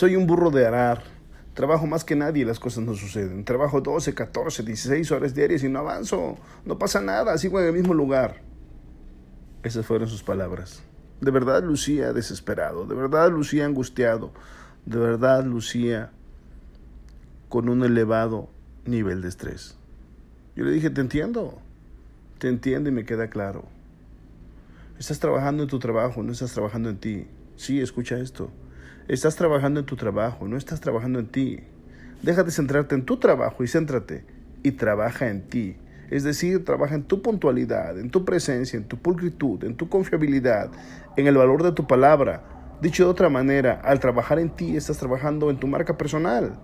Soy un burro de arar. Trabajo más que nadie y las cosas no suceden. Trabajo 12, 14, 16 horas diarias y no avanzo. No pasa nada, sigo en el mismo lugar. Esas fueron sus palabras. De verdad lucía desesperado, de verdad lucía angustiado, de verdad lucía con un elevado nivel de estrés. Yo le dije, te entiendo, te entiendo y me queda claro. Estás trabajando en tu trabajo, no estás trabajando en ti. Sí, escucha esto. Estás trabajando en tu trabajo, no estás trabajando en ti. Deja de centrarte en tu trabajo y céntrate y trabaja en ti. Es decir, trabaja en tu puntualidad, en tu presencia, en tu pulcritud, en tu confiabilidad, en el valor de tu palabra. Dicho de otra manera, al trabajar en ti estás trabajando en tu marca personal.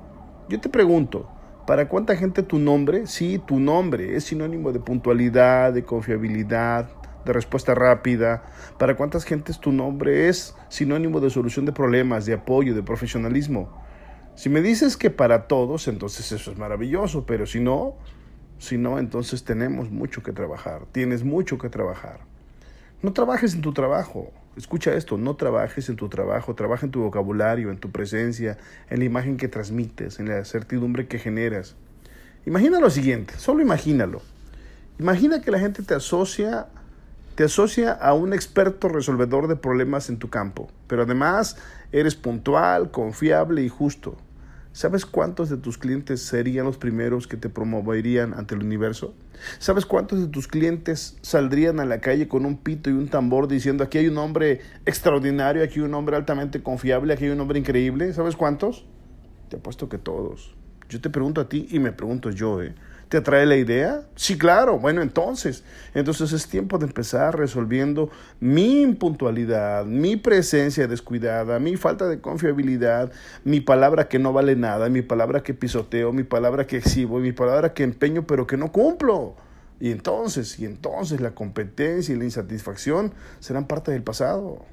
Yo te pregunto, ¿para cuánta gente tu nombre? Sí, tu nombre es sinónimo de puntualidad, de confiabilidad, de respuesta rápida. Para cuántas gentes tu nombre es sinónimo de solución de problemas, de apoyo, de profesionalismo. Si me dices que para todos, entonces eso es maravilloso, pero si no, si no, entonces tenemos mucho que trabajar, tienes mucho que trabajar. No trabajes en tu trabajo, escucha esto, no trabajes en tu trabajo, trabaja en tu vocabulario, en tu presencia, en la imagen que transmites, en la certidumbre que generas. Imagina lo siguiente, solo imagínalo. Imagina que la gente te asocia te asocia a un experto resolvedor de problemas en tu campo, pero además eres puntual, confiable y justo. ¿Sabes cuántos de tus clientes serían los primeros que te promoverían ante el universo? ¿Sabes cuántos de tus clientes saldrían a la calle con un pito y un tambor diciendo aquí hay un hombre extraordinario, aquí hay un hombre altamente confiable, aquí hay un hombre increíble? ¿Sabes cuántos? Te apuesto que todos. Yo te pregunto a ti y me pregunto yo, ¿eh? ¿Te atrae la idea? Sí, claro. Bueno, entonces, entonces es tiempo de empezar resolviendo mi impuntualidad, mi presencia descuidada, mi falta de confiabilidad, mi palabra que no vale nada, mi palabra que pisoteo, mi palabra que exhibo, mi palabra que empeño pero que no cumplo. Y entonces, y entonces la competencia y la insatisfacción serán parte del pasado.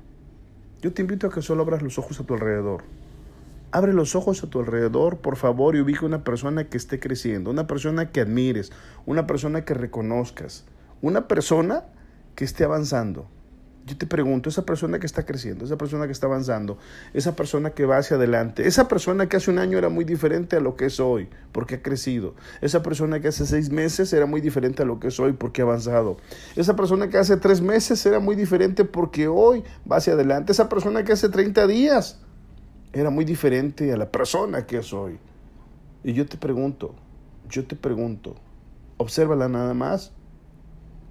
Yo te invito a que solo abras los ojos a tu alrededor. Abre los ojos a tu alrededor, por favor, y ubica una persona que esté creciendo, una persona que admires, una persona que reconozcas, una persona que esté avanzando. Yo te pregunto, esa persona que está creciendo, esa persona que está avanzando, esa persona que va hacia adelante, esa persona que hace un año era muy diferente a lo que es hoy, porque ha crecido. Esa persona que hace seis meses era muy diferente a lo que es hoy, porque ha avanzado. Esa persona que hace tres meses era muy diferente porque hoy va hacia adelante. Esa persona que hace 30 días era muy diferente a la persona que es hoy. Y yo te pregunto, yo te pregunto, obsérvala nada más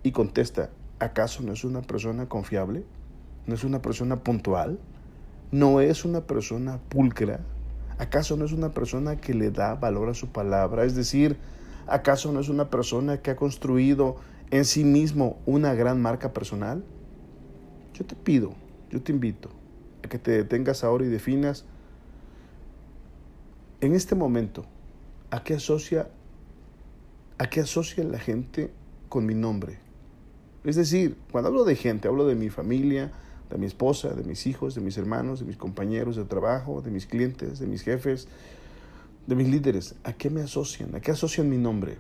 y contesta, ¿acaso no es una persona confiable? ¿No es una persona puntual? ¿No es una persona pulcra? ¿Acaso no es una persona que le da valor a su palabra? Es decir, ¿acaso no es una persona que ha construido en sí mismo una gran marca personal? Yo te pido, yo te invito que te detengas ahora y definas en este momento, ¿a qué asocia, a qué asocia la gente con mi nombre? Es decir, cuando hablo de gente, hablo de mi familia, de mi esposa, de mis hijos, de mis hermanos, de mis compañeros de trabajo, de mis clientes, de mis jefes, de mis líderes. ¿A qué me asocian? ¿A qué asocian mi nombre?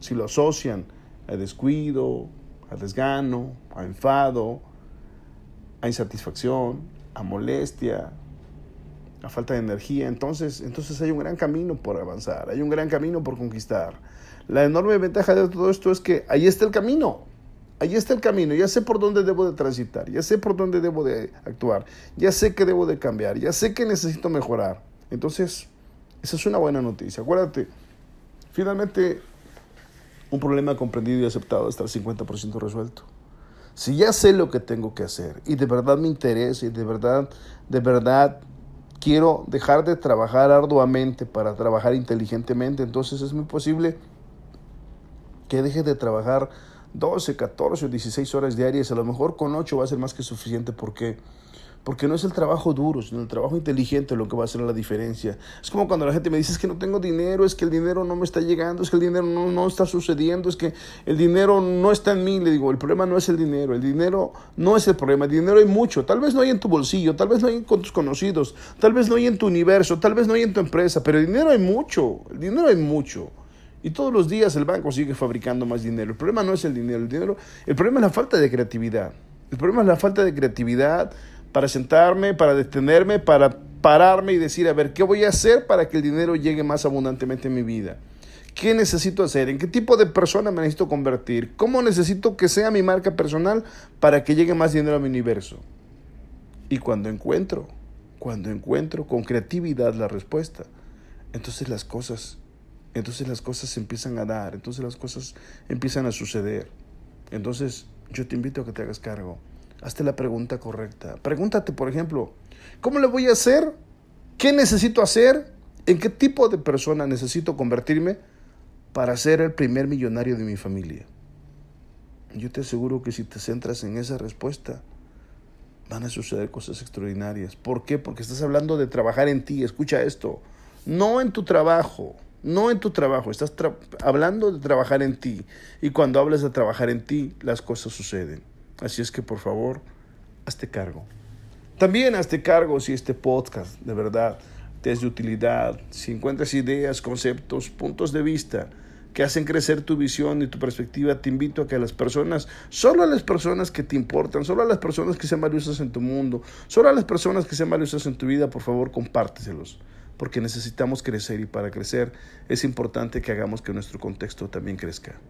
Si lo asocian a descuido, a desgano, a enfado, a insatisfacción, a molestia, la falta de energía. Entonces, entonces hay un gran camino por avanzar, hay un gran camino por conquistar. La enorme ventaja de todo esto es que ahí está el camino. Ahí está el camino, ya sé por dónde debo de transitar, ya sé por dónde debo de actuar, ya sé que debo de cambiar, ya sé que necesito mejorar. Entonces, Esa es una buena noticia. Acuérdate, finalmente un problema comprendido y aceptado está al 50% resuelto. Si ya sé lo que tengo que hacer y de verdad me interesa y de verdad, de verdad quiero dejar de trabajar arduamente para trabajar inteligentemente, entonces es muy posible que deje de trabajar 12, 14 o 16 horas diarias. A lo mejor con 8 va a ser más que suficiente. porque porque no es el trabajo duro, sino el trabajo inteligente lo que va a hacer la diferencia. Es como cuando la gente me dice es que no tengo dinero, es que el dinero no me está llegando, es que el dinero no, no está sucediendo, es que el dinero no está en mí. Le digo, el problema no es el dinero, el dinero no es el problema, el dinero hay mucho. Tal vez no hay en tu bolsillo, tal vez no hay con tus conocidos, tal vez no hay en tu universo, tal vez no hay en tu empresa, pero el dinero hay mucho, el dinero hay mucho. Y todos los días el banco sigue fabricando más dinero. El problema no es el dinero, el dinero, el problema es la falta de creatividad. El problema es la falta de creatividad para sentarme, para detenerme, para pararme y decir, a ver, ¿qué voy a hacer para que el dinero llegue más abundantemente en mi vida? ¿Qué necesito hacer? ¿En qué tipo de persona me necesito convertir? ¿Cómo necesito que sea mi marca personal para que llegue más dinero a mi universo? Y cuando encuentro, cuando encuentro con creatividad la respuesta, entonces las cosas, entonces las cosas se empiezan a dar, entonces las cosas empiezan a suceder. Entonces yo te invito a que te hagas cargo Hazte la pregunta correcta. Pregúntate, por ejemplo, ¿cómo le voy a hacer? ¿Qué necesito hacer? ¿En qué tipo de persona necesito convertirme para ser el primer millonario de mi familia? Yo te aseguro que si te centras en esa respuesta, van a suceder cosas extraordinarias. ¿Por qué? Porque estás hablando de trabajar en ti. Escucha esto. No en tu trabajo. No en tu trabajo. Estás hablando de trabajar en ti. Y cuando hablas de trabajar en ti, las cosas suceden. Así es que por favor, hazte cargo. También hazte cargo si este podcast de verdad te es de utilidad, si encuentras ideas, conceptos, puntos de vista que hacen crecer tu visión y tu perspectiva, te invito a que las personas, solo a las personas que te importan, solo a las personas que sean valiosas en tu mundo, solo a las personas que sean valiosas en tu vida, por favor, compárteselos, porque necesitamos crecer y para crecer es importante que hagamos que nuestro contexto también crezca.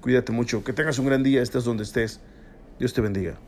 Cuídate mucho, que tengas un gran día, estés donde estés. Dios te bendiga.